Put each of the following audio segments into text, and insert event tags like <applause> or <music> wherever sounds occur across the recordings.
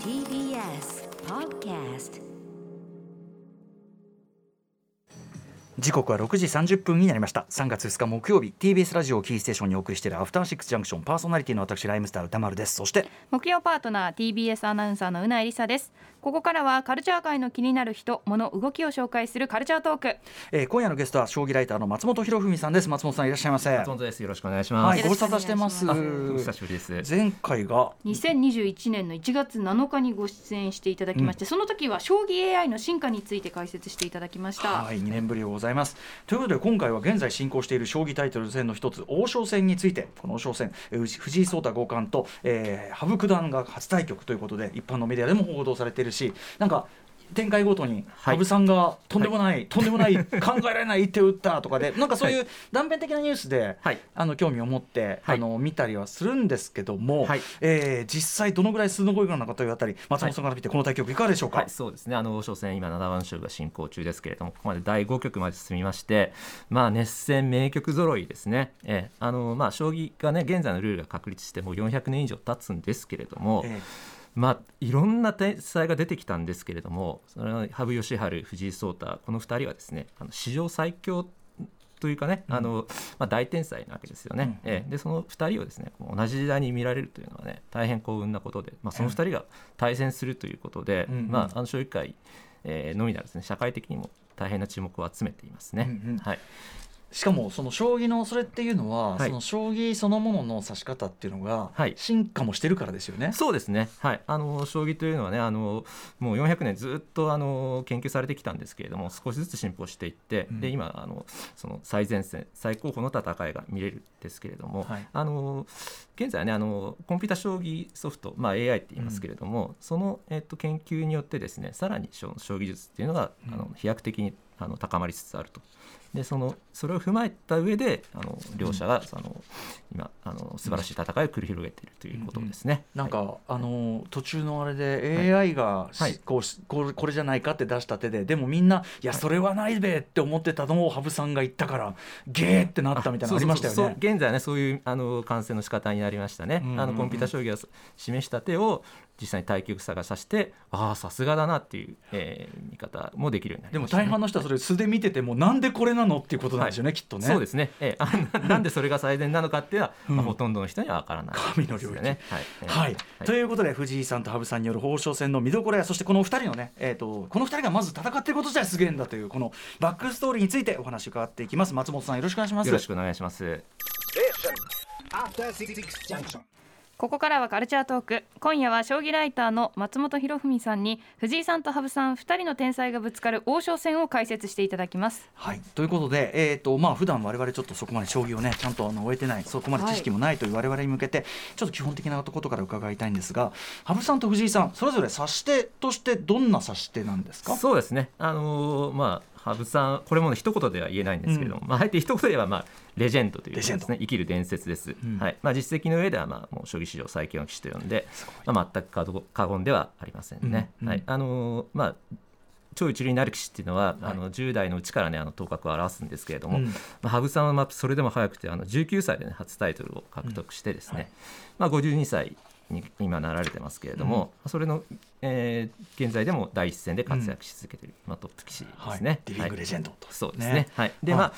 TBS Podcast 時刻は6時30分になりました。3月2日木曜日 TBS ラジオをキーステーションにお送りしているアフターシックスジャンクションパーソナリティの私ライムスター歌丸です。そして木曜パートナー TBS アナウンサーのうなえりさです。ここからはカルチャー界の気になる人物動きを紹介するカルチャートーク。えー今夜のゲストは将棋ライターの松本博文さんです。松本さんいらっしゃいませ。松本です。よろしくお願いします。はいご無沙汰してます。久しぶりです。前回が2021年の1月7日にご出演していただきまして、その時は将棋 AI の進化について解説していただきました、はい、2年ぶりざいます。ということで今回は現在進行している将棋タイトル戦の一つ王将戦についてこの王将戦藤井聡太五冠と、えー羽生九段が初対局ということで一般のメディアでも報道されているしなんか展開ごとにはい。羽生さんがとんでもない、とんでもない <laughs> 考えられない一手を打ったとかでなんかそういう断片的なニュースで、はい。あの興味を持って、はい。あの見たりはするんですけども、はい。えー実際どのぐらい数の声なのかというあたり松本さんから見てこの対局いかがでしょうか？はい、そうですね。あの王将戦今七番勝負が進行中ですけれども、ここまで第5局まで進みまして、まあ熱戦名局揃いですね。ええあのまあ将棋がね現在のルールが確立してもう400年以上経つんですけれども、えまあいろんな天才が出てきたんですけれども、それは羽生善治、藤井聡太この2人はですね、あの史上最強というかね、あのまあ、大天才なわけですよね、うん。ええ。でその2人をですね同じ時代に見られるというのはね大変幸運なことで、まあ、その2人が対戦するということで、うんうん。まあ、あの将棋界、えーのみならですね社会的にも大変な注目を集めていますね。うんうん。はいしかもその将棋のそれっていうのは、はい。その将棋そのものの指し方っていうのがはい。進化もしてるからですよね。そうですね、はい、あの将棋というのはねあのもう400年ずっとあの研究されてきたんですけれども少しずつ進歩していって、うん。で今あのその最前線最高峰の戦いが見れるんですけれども、はい。あの現在はねあのコンピュータ将棋ソフト、まあ、AI って言いますけれども、その、えっと、研究によってですねさらに将将棋術っていうのが、あの飛躍的にあの高まりつつあると。でそのそれを踏まえた上であの両者が、あの今あの素晴らしい戦いを繰り広げているということですね。なんか、はい。あの途中のあれで AI がし、はい。こうしこれこれじゃないかって出した手ででもみんな「いやそれはないべ」って思ってたのを羽生さんが言ったからゲーってなったみたいなのありましたよね。そうそう。そう。現在はねそういうあの感染の仕方になりましたね、うんうんうん。あのコンピュータ将棋が示した手を実際に対局者が指してああさすがだなっていう、えー見方もできるようになりでもました、ね、大半の人はそれ素で見ててもなんでこれなのっていうことなんですよね、きっとね。そうですね、えーあな <laughs> なんでそれが最善なのかっていうのは、まあうん。ほとんどの人には分からない神の領域。はい、えーはい、ということで藤井さんと羽生さんによる王将戦の見どころやそしてこの2人のね、えー、とこの2人がまず戦っていること自体すげえんだというこのバックストーリーについてお話伺っていきます。松本さんよろしくお願いします。よろしくお願いします。Junction. ここからはカルチャートーク。今夜は将棋ライターの松本博文さんに藤井さんと羽生さん2人の天才がぶつかる王将戦を解説していただきます。はい、ということで、えーとまあ普段我々ちょっとそこまで将棋をねちゃんとあの終えてないそこまで知識もないという我々に向けて、ちょっと基本的なことから伺いたいんですが羽生さんと藤井さんそれぞれ指し手としてどんな指し手なんですか？そうですね、あのーまあ、羽生さん、これもね一言では言えないんですけども、まあ、あえて一言で言えば、まあ、レジェンドというですね、生きる伝説です。うん。はい。まあ、実績の上では、まあ、もう将棋史上最強の棋士と呼んで、まあ、全く過言ではありませんね。うん。うん。はい。あのーまあ超一流になる棋士っていうのは、はい。あの10代のうちからねあの頭角を表すんですけれども、うん。まあ、羽生さんはまあそれでも早くてあの19歳で、ね、初タイトルを獲得してですね、はい。まあ、52歳に今なられてますけれども、それの、えー現在でも第一線で活躍し続けている、まあ、トップ棋士ですね。ディビングレジェンドと、そうですね。ね。はい。で、はい。まあ。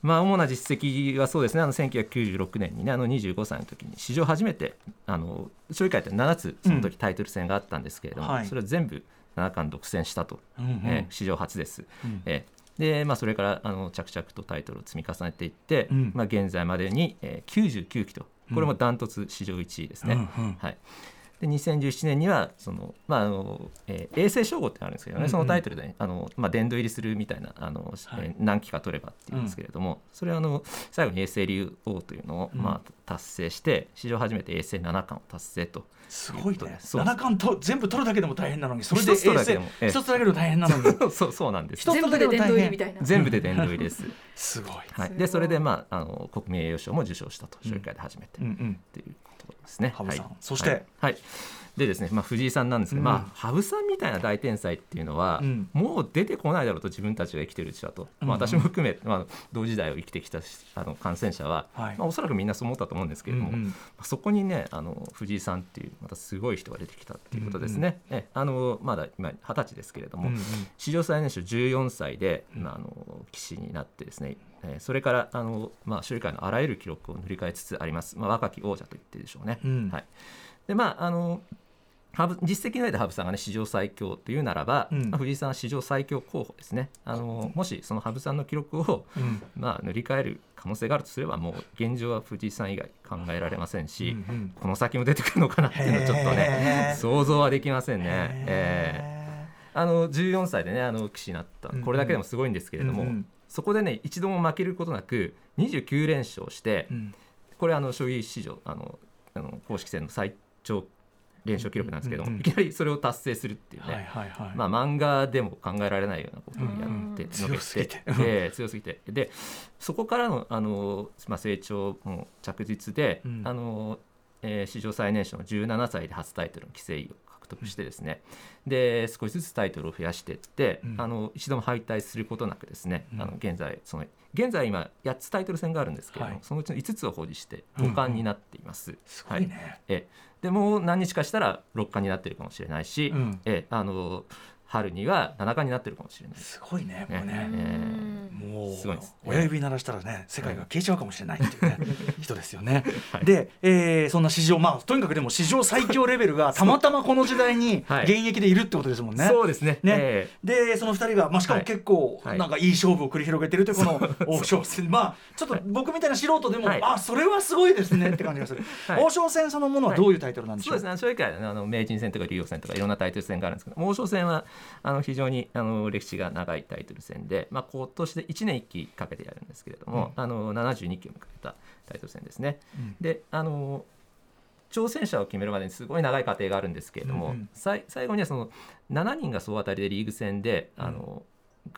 まあ、主な実績はそうですね、あの1996年にね、あの25歳の時に史上初めて、あの将棋界って7つ、その時タイトル戦があったんですけれども、はい。それを全部七冠独占したと、うんうん。えー史上初です。うん。えーでまあ、それからあの着々とタイトルを積み重ねていって、うん。まあ、現在までに、えー、99期と、これもダントツ史上1位ですね。はい、で2017年にはその、まああのえー衛星称号ってあるんですけどね、うんうん。そのタイトルで、あのまあ、殿堂入りするみたいなあの、はい。えー何期か取ればっていうんですけれども、それはあの最後に衛星竜王というのを、うん。まあ、達成して史上初めて衛星七冠を達成と。すごいね。七冠と全部取るだけでも大変なのにそれで一つだけ衛でもええ。星一つだけでも大変なのに。<laughs> そうそうなんです。一つだけでも大変。いな。全部で殿堂入りです。<laughs> すごい、はい、でそれで、まあ、あの国民栄誉賞も受賞したと将棋界で初めて、うんうん。っていうことですね。羽生さん。はい。そしてはい。はいでですね、まあ、藤井さんなんですけど、うん。まあ、羽生さんみたいな大天才っていうのは、うん。もう出てこないだろうと自分たちが生きてるうちはと、まあ、うん私も含め、まあ、同時代を生きてきたあの感染者は、はい。まあ、おそらくみんなそう思ったと思うんですけれども、うんうん。まあそこにねあの藤井さんっていうまたすごい人が出てきたっていうことですね。えあのまだ今二十歳ですけれども、うんうん。史上最年少14歳で、うん。まあ、あの棋士になってですね、えーそれからあの、まあ、将棋界のあらゆる記録を塗り替えつつあります、まあ、若き王者と言ってるでしょうね。うん。はい、でまああの実績の上で羽生さんがね史上最強というならば、うん。まあ藤井さんは史上最強候補ですね。あのもしその羽生さんの記録を、うん。まあ、塗り替える可能性があるとすればもう現状は藤井さん以外考えられませんし、うんうん。この先も出てくるのかなっていうのはちょっとへねー。想像はできませんね。えー。へあの14歳でねあの棋士になった。これだけでもすごいんですけれども、うんうん。そこでね一度も負けることなく29連勝して、これあの将棋史上あのあの公式戦の最長連勝記録なんですけどいきなりそれを達成するっていうね、はいはいはい。まあ、漫画でも考えられないようなことをやってうん。述べ強すぎて。ええ強すぎて。でそこからのあの、まあ、成長も着実で、うん。あのえー史上最年少の17歳で初タイトルの棋聖位を獲得してですね、で少しずつタイトルを増やしていって、うん。あの一度も敗退することなくですね、うん。あの現在その現在今8つタイトル戦があるんですけれども、はい。そのうちの5つを保持して五冠になっています。すごいね。ええ。でもう何日かしたら六冠になってるかもしれないし、えあの春には七冠になってるかもしれない。すごいねもうね。ねえ。もうすごいです。親指鳴らしたらね世界が消えちゃうかもしれないっていうね <laughs> 人ですよね。はい。で、えーそんな史上まあとにかくでも史上最強レベルがたまたまこの時代にはい。現役でいるってことですもんね。そうですね。ね。えでその2人が、まあ、しかもはい。結構はい。なんかいい勝負を繰り広げてるというこの王将戦、まあちょっと僕みたいな素人でも、はい。あそれはすごいですねって感じがする、はい。王将戦そのものはどういうタイトルなんでしょう、そうですね、将棋界はねあの名人戦とか竜王戦とかいろんなタイトル戦があるんですけど王将戦はあの非常にあの歴史が長いタイトル戦で、まあ、今年で1年1期かけてやるんですけれども、あの72期を迎えたタイトル戦ですね。うん。であの挑戦者を決めるまでにすごい長い過程があるんですけれども、うん最後にはその7人が総当たりでリーグ戦であの、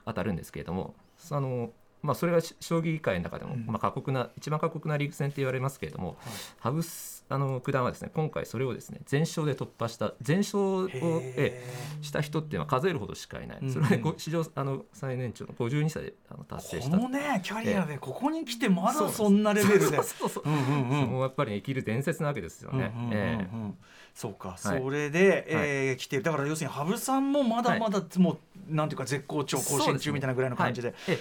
当たるんですけれどもその、まあ、それがし将棋界の中でも、うん。まあ、過酷な一番過酷なリーグ戦って言われますけれども、羽生あの九段はですね今回それをですね全勝で突破した全勝をへえーした人っていうのは数えるほどしかいない、うんそれは史上あの最年長の52歳であの達成した。このねキャリアでここに来てまだそんなレベルで。もうやっぱり生きる伝説なわけですよね。うんうんうんうんえそうか、はい。それで、えー来てる。だから要するに羽生さんもまだまだ、もうなんていうか絶好調更新中みたいなぐらいの感じで。はい。え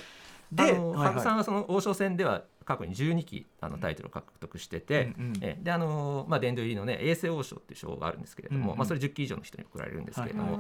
で羽生さんはその王将戦では過去に12期あのタイトルを獲得してて、うんうん。えであのまあ殿堂入りのね永世王将っていう賞があるんですけれども、うんうん。まあそれ10期以上の人に贈られるんですけれども、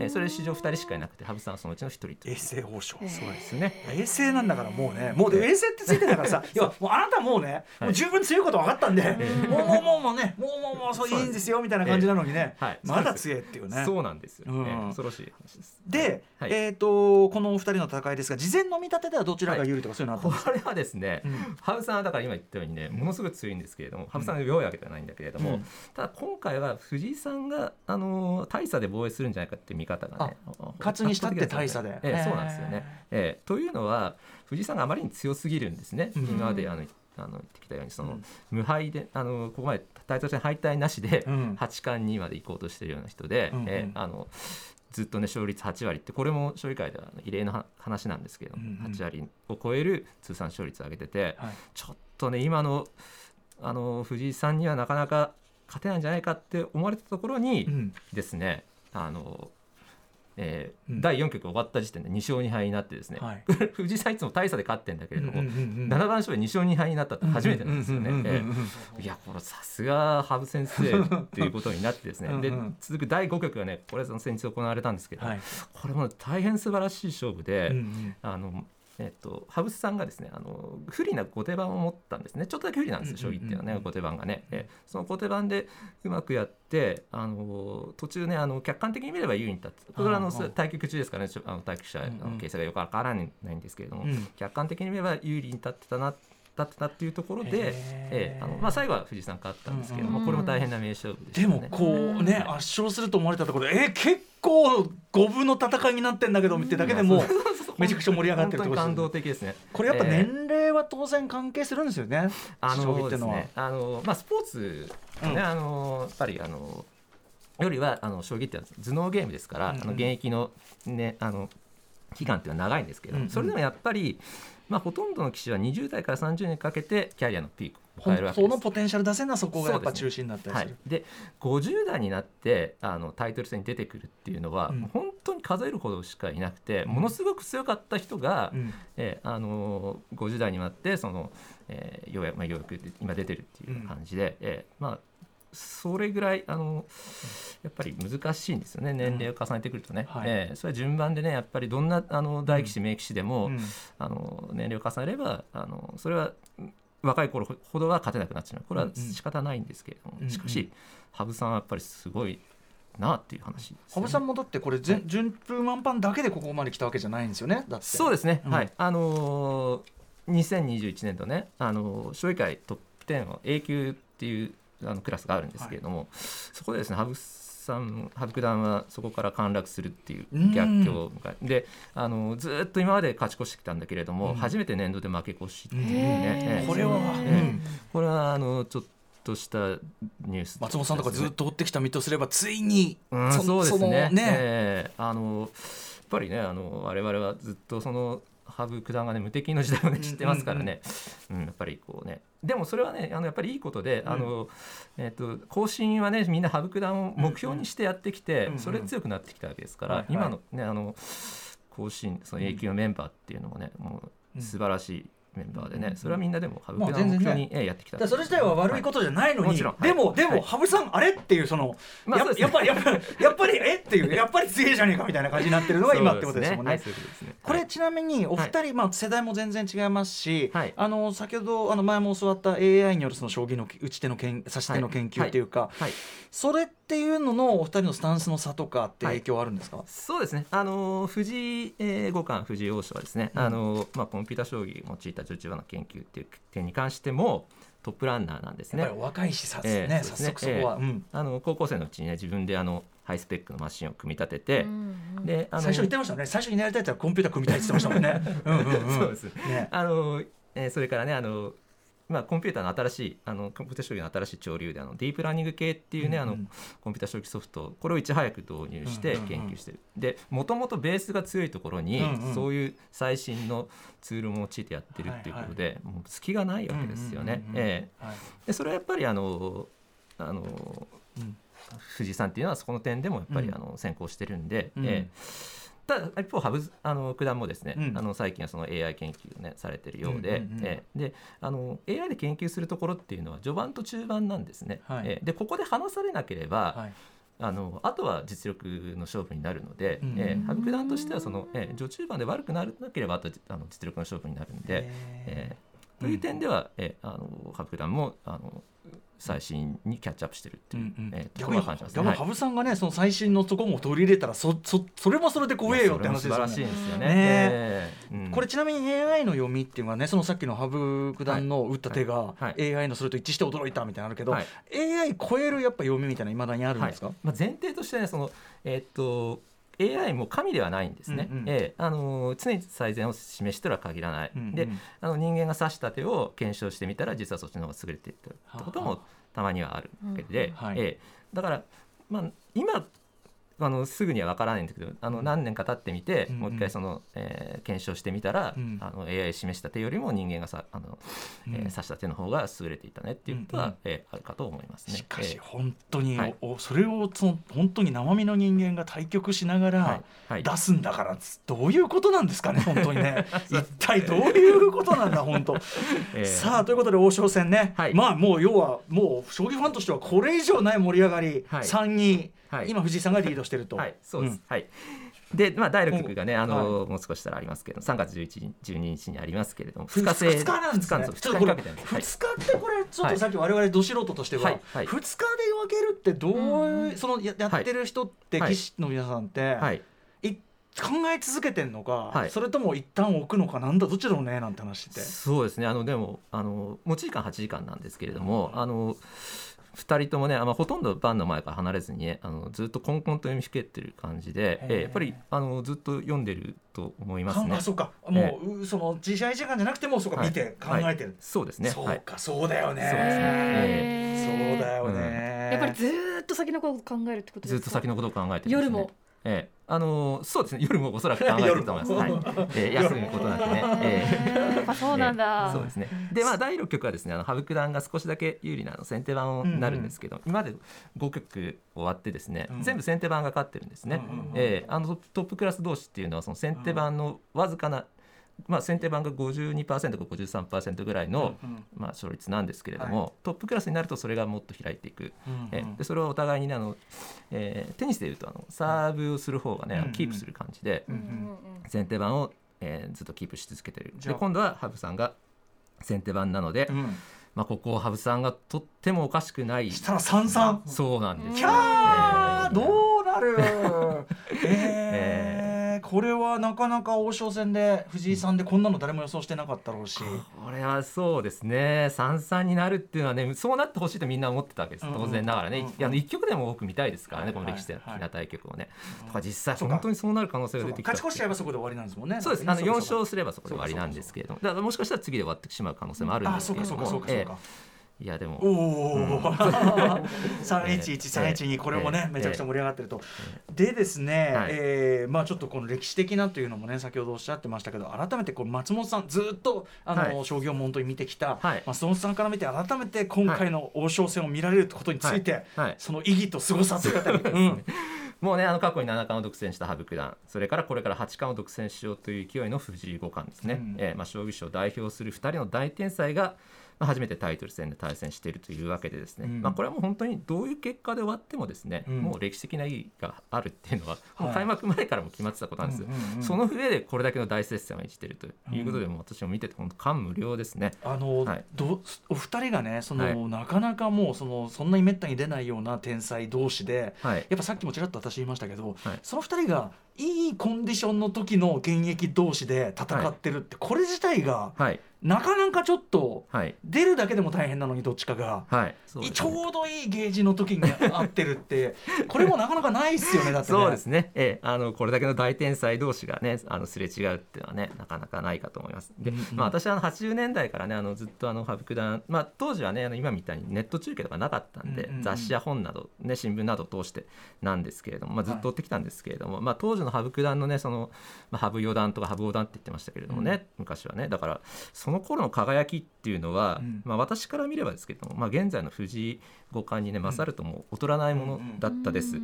えそれ史上2人しかいなくて羽生さんはそのうちの1人という。衛星王将、えーすごいですね。衛星なんだからもうねもうで衛星ってついてるからさ <laughs> いやもうあなたもうね、はい。もう十分強いこと分かったんで、えもうもうもうもうねもうもうもうそういいんですよみたいな感じなのにね、はい。まだ強いっていうね。そうなんですよ、うん。ええ。恐ろしい話です。で、はい。えっ、とこのお二人の戦いですが事前の見立てではどちらが有利とかそういうのあったんですか、これはですね、うん <laughs> 羽生さんはだから今言ったようにねものすごく強いんですけれども羽生さんが弱いわけではないんだけれども、うん。ただ今回は藤井さんがあの大差で防衛するんじゃないかっていう見方がね勝つにしたって大差で。ええそうなんですよね、ええというのは藤井さんがあまりに強すぎるんですね、うん。今まであのあの言ってきたようにその、うん。無敗であのここまでタイトル戦敗退なしでうん。八冠にまで行こうとしているような人で、ええあのずっとね勝率8割ってこれも将棋界では異例のは話なんですけれども、うんうん。8割を超える通算勝率を上げてて、はい。ちょっとね今のあの藤井さんにはなかなか勝てないんじゃないかって思われたところにうん。ですね、あのえーうん。第4局終わった時点で2勝2敗になってですね、はい。<laughs> 藤井さんいつも大差で勝ってんだけれども、うんうんうんうん。七番勝負で2勝2敗になったって初めてなんですよね。いやこれさすが羽生先生っていうことになってですね。うんうんで続く第5局がねこれその先日行われたんですけど、はい。これも大変素晴らしい勝負で、うんうん。あのえっと、羽生さんがですねあの不利な後手番を持ったんですね。ちょっとだけ不利なんですよ将うんうんうん。棋っていうのはね後手番がね、えその後手番でうまくやってあの途中ねあの客観的に見れば優位に立ってこれはあの対局中ですからね。あの対局者うんうん。の形勢がよくわからないんですけれども、うん。客観的に見れば有利に立ってたな立ってたっていうところで、ええあのまあ、最後は藤井さん勝ったんですけれども、うんうんこれも大変な名勝負でしたね。でもこうね圧勝すると思われたところでえ結構五分の戦いになってんだけどってだけでもめちゃくちゃ盛り上がってるとですよね。本当に感動的ですね。これやっぱええ年齢は当然関係するんですよね。あ将棋のってあのまあスポーツね、うん。あのやっぱりあのよりはあの将棋って頭脳ゲームですから、あの現役の,、ね、あの期間っていうのは長いんですけれどそれでもやっぱり、まあ、ほとんどの棋士は20代から30年かけてキャリアのピークを迎えるわけです。本当のポテンシャル出せるのはそこがやっぱ中心になったりはする。い、で50代になってあのタイトル戦に出てくるっていうのは、うん。本当に数えるほどしかいなくて、ものすごく強かった人が、うん。えーあのー50代になってその、えーようやく、まあ、ようやく今出てるっていう感じで、えーまあそれぐらいあのやっぱり難しいんですよね。年齢を重ねてくるとね、はい。えーそれは順番でねやっぱりどんなあの大棋士名棋士でも、うん。あの年齢を重ねればあのそれはうん若い頃ほどは勝てなくなっちゃう。これはうんうん。仕方ないんですけれども、うんうん。しかし羽生さんはやっぱりすごいなっていう話ね、羽生さんもだってこれ全順風満帆だけでここまで来たわけじゃないんですよね。だって。そうですね、うん。はい。あのー、2021年度ね、あのー将棋界トップ10の A 級っていうあのクラスがあるんですけれども、そこでですね羽生さん羽生九段はそこから陥落するっていう逆境を迎えであのーずーっと今まで勝ち越してきたんだけれども、うん。初めて年度で負け越しっていううんね、ええ。これは、えうん。これはあのちょっとしたニュース。松本さんとかずっと追ってきた身とすればついに、うん、そそうですね。ね。ええあのやっぱりねあの我々はずっとその羽生九段がね無敵の時代をね知ってますからね、うんやっぱりこうね。でもそれはねあのやっぱりいいことで、あのえっ、と更新はねみんな羽生九段を目標にしてやってきて、うんうんそれで強くなってきたわけですから、はいはい。今のねあの更新その A 級のメンバーっていうのもね、もう素晴らしいメンバーでね、うんそれはみんなでも羽まあ生九段を目標全に、ええやってきただからそれ自体は悪いことじゃないのに、もちろん。はい。でもでも、はい羽生さんあれっていうその、やまあね。やっぱりやっぱりやっぱりえっていうやっぱり強いじゃねえかみたいな感じになってるのが今ってことですもんね。ね。これちなみにお二人、まあ、世代も全然違いますし、はい。あの先ほどあの前も教わった AI によるその将棋の打ち手のけん指し手の研究っていうか、はい。それっていうののお二人のスタンスの差とかって影響あるんですか、そうですね、あの藤井、えー五冠、藤井王将はですね、うん。あのまあ、コンピュータ将棋を用いた序中盤の研究っていう点に関してもトップランナーなんですね。やっぱ。りお若いしさ、ええね、そうですね。早速そこは、うん。あの高校生のうちにね自分であのハイスペックのマシンを組み立てて、であの最初言ってましたよね。最初にやりたいって言ったらコンピューター組みたいって言ってましたもんね。<laughs> うんうんうん。そうです。ね。あの、えーそれからねあのまあ、コンピューターの新しいあのコンピュータ将棋の新しい潮流であのディープラーニング系っていうね、うんうん。あのコンピュータ将棋ソフトこれをいち早く導入してうんうんうん。研究してる、でもともとベースが強いところに、うんうん。そういう最新のツールを用いてやってるっていうことで、もう隙がないわけですよね。うんうんうんうん。ええ。はい。でそれはやっぱりあのあのうん。藤井さんっていうのはそこの点でもやっぱりうん。あの先行してるんで、うん。ええただ一方羽生あの九段もですね、うん。あの最近はその AI 研究をねされてるようで、うんうんうんええ。であの AI で研究するところっていうのは序盤と中盤なんですね。はいええ。でここで話されなければ、はい。あのあとは実力の勝負になるので、うんええ。羽生九段としてはその、ええ序中盤で悪くならなければあとあの実力の勝負になるんで。えーという点では、えーあの羽生九段もあの最新にキャッチアップしてるっていう、うんうん。えーところは感じます羽生さんがねその最新のとこも取り入れたらそそそれもそれで怖えよって話ですよいやそれも素晴らしいね。ですよね。ねえ。ーうん。これちなみに AI の読みっていうのはねそのさっきの羽生九段の打った手がはい。はい。AI のそれと一致して驚いたみたいなのあるけど、はい。AI 超えるやっぱ読みみたいないまだにあるんですか、はい。まあ、前提としてねその、えーっと AI も神ではないんですね、うんうん。えーあの常に最善を示しては限らない、うんうん。であの人間が指した手を検証してみたら実はそっちの方が優れているってこともたまにはあるわけで、うん。はい。えーだから、まあ、今あのすぐには分からないんだけどあの何年か経ってみて、うんうん。もう一回その、えー検証してみたら、うん。あの AI 示した手よりも人間がさあの、えーうん指した手の方が優れていたねっていうことは、うんうん。えーあるかと思いますね。しかしえー。本当に、はい。おそれをその本当に生身の人間が対局しながはい。らはい。出すんだからつどういうことなんですかね <laughs> 本当にね。一体どういうことなんだ本当、えー。さあということで王将戦ね、はい。まあもう要はもう将棋ファンとしてはこれ以上ない盛り上がり、はい。3人、はい。今藤井さんがリードしてると。はい、そうです。んはい。で、まあ、第6局がね、あの、はもう少したらありますけど、3月11日、12日にありますけれども、二2日制、二日なんですね。2日にかけて日ってこれちょっはいとさっき我々ど素人としてははいはい二日で分けるってどういうそのややってる人ってはい棋士の皆さんってはい。い考え続けてんのかはいそれとも一旦置くのかなんだどっちだろうねなんて話して。そうですね。あの、でも、あの、持ち時間8時間なんですけれども、あの、2人ともね、あまあ、ほとんど盤の前から離れずにね、あのずっとコンコンと読みふけってる感じで、えーやっぱりあのずっと読んでると思いますね。あそうか。もう、うその自試合時間じゃなくてもそうか、はい。見て考えてる、そうですね。はい。そうかそうだよね。そうですね。そうだよね、やっぱりずーっと先のことを考えるってことですか？ずっと先のことを考えて夜もええ。あのそうですね。夜もおそらく考えてると思います、<laughs> はい。ええ休むことなくね、ええ。やっぱそうなんだ、そうですね。で、まあ、第6局はですね、あの羽生九段が少しだけ有利なあの先手番になるんですけど、今まで5局終わってですね、うん。全部先手番が勝ってるんですね。うんうんうんえーあのトップクラス同士っていうのはその先手番のわずかな、まあ、先手番が52%か53%ぐらいの、うんまあ、勝率なんですけれども、トップクラスになるとそれがもっと開いていく。うんえーでそれをお互いにねあの、えーテニスでいうとあのサーブをする方がね、キープする感じで、先手番を、えーずっとキープし続けてる。で今度は羽生さんが先手番なので、うん。まあ、ここを羽生さんがとってもおかしくない。したら三三。そうなんですキよャー！えー。どうなる？えーこれはなかなか王将戦で藤井さんでこんなの誰も予想してなかったろうし。これはそうですね。三三になるっていうのはねそうなってほしいとみんな思ってたわけです。当然ながらね、うん。う局でも多く見たいですからね、はいこの歴史的はい。な対局をね、とか実際本当にそうなる可能性が出てきた勝ち越しちゃえばそこで終わりなんですもんね。そうです。あの4そうか。勝すればそこで終わりなんですけれども。だからもしかしたら次で終わってしまう可能性もあるんあですそうかそうけれどもかそうかそうかいやでも。おお、三一一三一二これもね、ええめちゃくちゃ盛り上がってると、でですね、はい。えーまあちょっとこの歴史的なというのもね先ほどおっしゃってましたけど改めてこう松本さんずっとあの、はい。将棋を本当に見てきた、はい。松本さんから見て改めて今回の王将戦を見られることについて、その意義と凄さというあたり、<laughs> うん。もうねあの過去に七冠を独占した羽生九段それからこれから八冠を独占しようという勢いの藤井五冠ですね、うん。えーまあ、将棋史を代表する2人の大天才が、まあ、初めてタイトル戦で対戦しているというわけでですね、うん。まあ、これはもう本当にどういう結果で終わってもですね、うん。もう歴史的な意義があるっていうのは、はい。もう開幕前からも決まってたことなんです。よ、うんうんうん。その上でこれだけの大接戦を演じているということで、もう私も見てて本当感無量ですね。あの、はい。どお二人がねその、はい。なかなかもうそのそんなにめったに出ないような天才同士で、はい。やっぱさっきもちらっと私言いましたけど、はい。その二人がいいコンディションの時の現役同士で戦ってるって、これ自体がはいなかなかちょっとはい。出るだけでも大変なのにどっちかが。はい。ちね。ょうどいいゲージの時に合ってるって <laughs> これもなかなかないっすよねだってね。そうですね、ええ、あのこれだけの大天才同士がねあのすれ違うっていうのはねなかなかないかと思います。で、うんうん。まあ、私はあの80年代からねあのずっとあの羽生九段、まあ、当時はねあの今みたいにネット中継とかなかったんで、うんうんうん。雑誌や本など、ね、新聞などを通してなんですけれども、まあ、ずっと追ってきたんですけれども、まあ、当時の羽生九段のねその、まあ、羽生四段とか羽生五段って言ってましたけれどもね、昔はね。だからその頃の輝きっていうのは、うん。まあ、私から見ればですけれども、まあ、現在の藤井五冠にね勝るとも劣らないものだったです。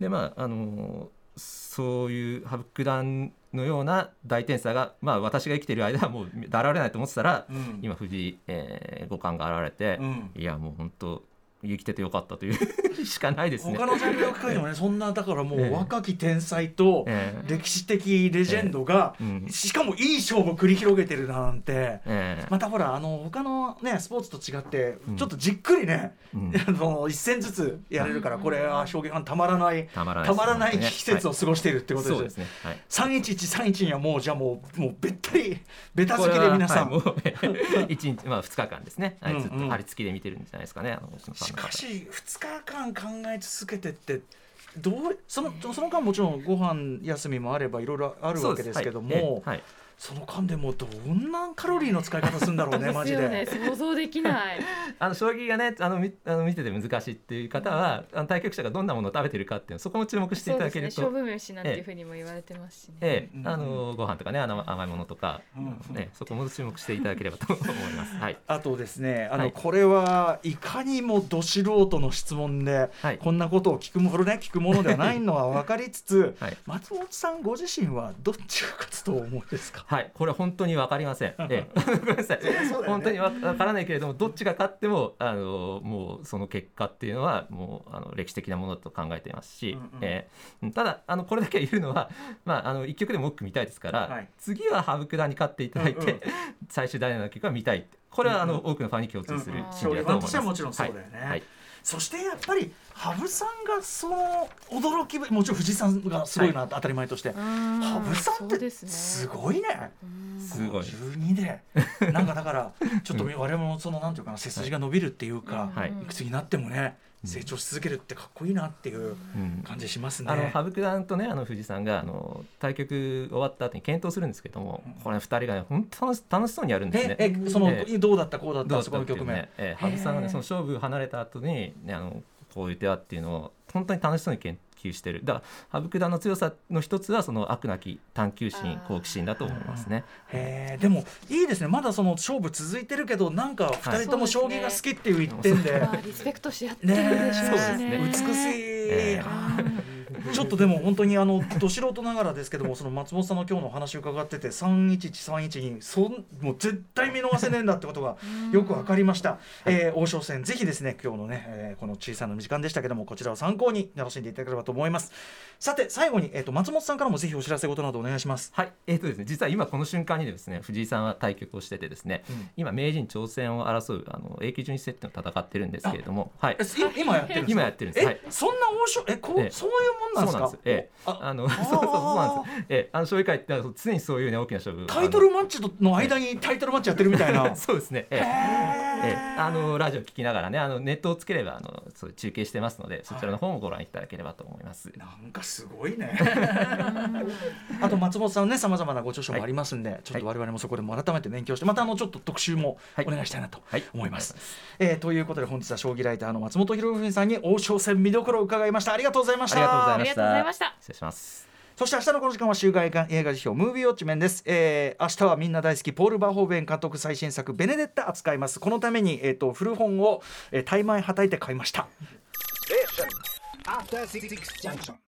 でまああのそういう羽生九段のような大天才が、まあ、私が生きている間はもう現れないと思ってたら、うん。今藤井、えー五冠が現れて、うん。いやもう本当生きててよかったという。<laughs> しかないですね。他のジャンルの界でもねそんなだからもええ。う若き天才とええ。歴史的レジェンドがしかもいい勝負を繰り広げてるなんて。ええ。またほらあの他のねスポーツと違ってうん。ちょっとじっくりねうん。<laughs> あの一戦ずつやれるからこれは将棋ファンたまらないたまらないたまらないですね季節を過ごしているってことそうですすね。はい。三一一三一にはもうじゃあもうもうべったりベタ付きで皆さん。は <laughs> 日まあ二日間ですね。張り付きで見てるんじゃないですかね。しかし2日間考え続けてってどうそのその間もちろんご飯休みもあればいろいろあるわけですけども、はい。はい。その間でもどんなカロリーの使い方するんだろうね <laughs> マジで。すよねで。想像できない。<laughs> あの将棋がねあのみあの見てて難しいっていう方はあの対局者がどんなものを食べてるかっていうのそこも注目していただけると、ですね勝負飯なんていうふうにも言われてますしね、ええ。うん。あのご飯とかねあの甘いものとか、うん。ね、そこも注目していただければと思います。<laughs> はい、あとですねあの、はい。これはいかにもど素人の質問で、はい。こんなことを聞くものね聞くものではないのは分かりつつ、はい。松本さんご自身はどっちが勝つとお思いですか？はい、これ本当に分かりません。ええ、<laughs> ごめんなさい。本当にわ分からないけれどもどっちが勝ってもあのもうその結果っていうのはもうあの歴史的なものと考えていますし、うんうんええ。ただあのこれだけは言うのは、まあ、あの一局でも多く見たいですから、はい。次は羽生九段に勝っていただいて、うんうん。最終第7局は見たいこれはあの、多くのファンに共通するうん心理だと思います。将棋ファンとしてはもちろんそうだよね。はい。はい。そしてやっぱり羽生さんがその驚きぶもちろん藤井さんがすごいな、当たり前として。羽生さんってすね。すごいね。すごい。12でなんかだから <laughs> ちょっと我々もそのなんていうかな背筋が伸びるっていうか、はい。いくつになってもね成長し続けるってかっこいいなっていううん。感じしますね。あの羽生九段とねあの藤井さんがあの対局終わった後に検討するんですけどもこれ2人がね本当楽し楽しそうにやるんですね。ええそのええ。どうだったこうだっどうだたそこの局面。ね、えー羽生さんがねその勝負離れた後にねあのこういう手はっていうのを本当に楽しそうに研究してる。だから羽生九段の強さの一つはその悪なき探求心好奇心だと思いますね。へえでもいいですね。まだその勝負続いてるけどなんか二人とも将棋が好きっていう一点で。まあリスペクトし合ってるでしょうね。えしそうですね。美しい、ええ <laughs> ちょっとでも本当にあのど素人ながらですけどもその松本さんの今日のお話を伺ってて31131にそんもう絶対見逃せねえんだってことがよく分かりました、えー王将戦ぜひですね今日のね、えーこの小さな時間でしたけどもこちらを参考に楽しんでいただければと思います。さて最後に、えー、と松本さんからもぜひお知らせ事などお願いします。はい、えーとですね、実は今この瞬間にですね藤井さんは対局をしててですね、うん。今名人挑戦を争うあの A 級順位セットを戦ってるんですけれども、はい。今やってるんですか？今やってるんです。え、はい。そんな王将えこう、ええ。そういうもんなんですか？そうなんです。ええ。あ。あの <laughs> そうそうそうなんです。ええ。あの将棋界って常にそういうね大きな勝負タイトルマッチの間にタイトルマッチやってるみたいな。<laughs> そうですね。ええ。ええ。あのラジオ聞きながらね、あのネットをつければあのそう中継してますので、そちらの方もご覧いただければと思います。なんかすごいね。<laughs> あと松本さんのねさまざまなご著書もありますんで、ちょっと我々もそこでも改めて勉強してまたあのちょっと特集もはい。お願いしたいなとはい。思います。えーということで本日は将棋ライターの松本博文さんに王将戦見どころを伺いました。ありがとうございました。ありがとうございありがとうございました失礼します。そして明日のこの時間は週刊映画映画辞表ムービーウォッチメンです、えー、明日はみんな大好きポール・バーホーベン監督最新作ベネデッタ扱いますこのために、えー、と古本を、えー、怠慢はたいて買いました. After Six Junction.